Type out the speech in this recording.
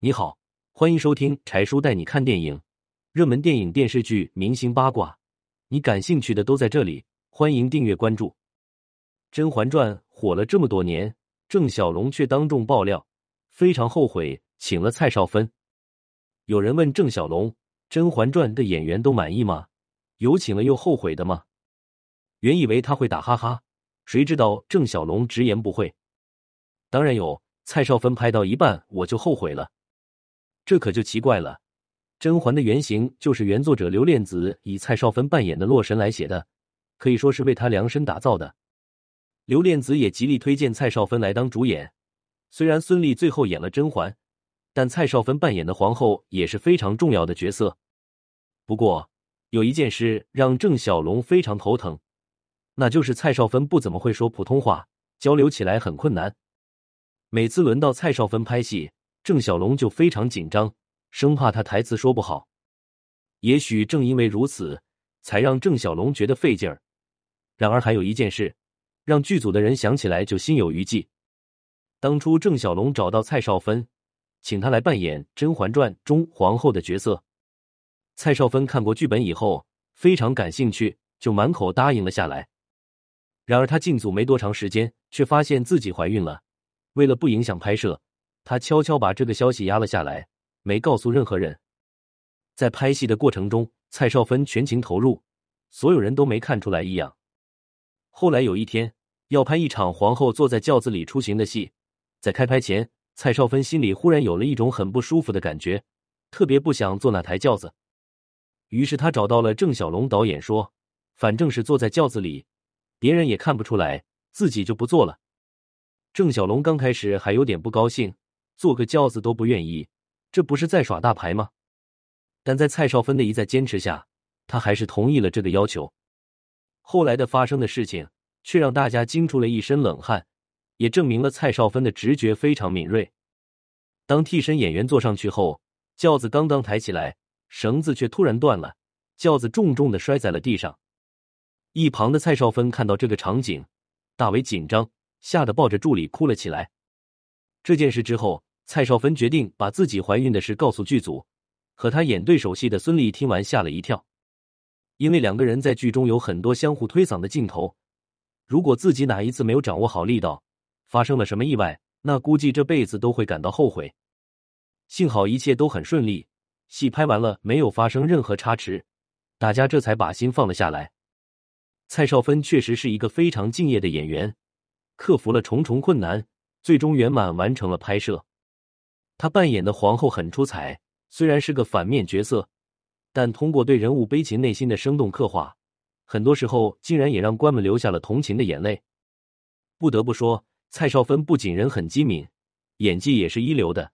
你好，欢迎收听柴叔带你看电影，热门电影、电视剧、明星八卦，你感兴趣的都在这里。欢迎订阅关注。《甄嬛传》火了这么多年，郑晓龙却当众爆料，非常后悔请了蔡少芬。有人问郑晓龙，《甄嬛传》的演员都满意吗？有请了又后悔的吗？原以为他会打哈哈，谁知道郑晓龙直言不讳。当然有，蔡少芬拍到一半我就后悔了。这可就奇怪了，甄嬛的原型就是原作者刘恋子以蔡少芬扮演的洛神来写的，可以说是为她量身打造的。刘恋子也极力推荐蔡少芬来当主演，虽然孙俪最后演了甄嬛，但蔡少芬扮演的皇后也是非常重要的角色。不过有一件事让郑晓龙非常头疼，那就是蔡少芬不怎么会说普通话，交流起来很困难。每次轮到蔡少芬拍戏。郑小龙就非常紧张，生怕他台词说不好。也许正因为如此，才让郑小龙觉得费劲儿。然而，还有一件事让剧组的人想起来就心有余悸。当初郑小龙找到蔡少芬，请他来扮演《甄嬛传》中皇后的角色。蔡少芬看过剧本以后，非常感兴趣，就满口答应了下来。然而，他进组没多长时间，却发现自己怀孕了。为了不影响拍摄。他悄悄把这个消息压了下来，没告诉任何人。在拍戏的过程中，蔡少芬全情投入，所有人都没看出来异样。后来有一天要拍一场皇后坐在轿子里出行的戏，在开拍前，蔡少芬心里忽然有了一种很不舒服的感觉，特别不想坐那台轿子。于是他找到了郑晓龙导演说：“反正是坐在轿子里，别人也看不出来，自己就不坐了。”郑晓龙刚开始还有点不高兴。坐个轿子都不愿意，这不是在耍大牌吗？但在蔡少芬的一再坚持下，他还是同意了这个要求。后来的发生的事情却让大家惊出了一身冷汗，也证明了蔡少芬的直觉非常敏锐。当替身演员坐上去后，轿子刚刚抬起来，绳子却突然断了，轿子重重的摔在了地上。一旁的蔡少芬看到这个场景，大为紧张，吓得抱着助理哭了起来。这件事之后。蔡少芬决定把自己怀孕的事告诉剧组，和她演对手戏的孙俪听完吓了一跳，因为两个人在剧中有很多相互推搡的镜头，如果自己哪一次没有掌握好力道，发生了什么意外，那估计这辈子都会感到后悔。幸好一切都很顺利，戏拍完了没有发生任何差池，大家这才把心放了下来。蔡少芬确实是一个非常敬业的演员，克服了重重困难，最终圆满完成了拍摄。她扮演的皇后很出彩，虽然是个反面角色，但通过对人物悲情内心的生动刻画，很多时候竟然也让观们流下了同情的眼泪。不得不说，蔡少芬不仅人很机敏，演技也是一流的。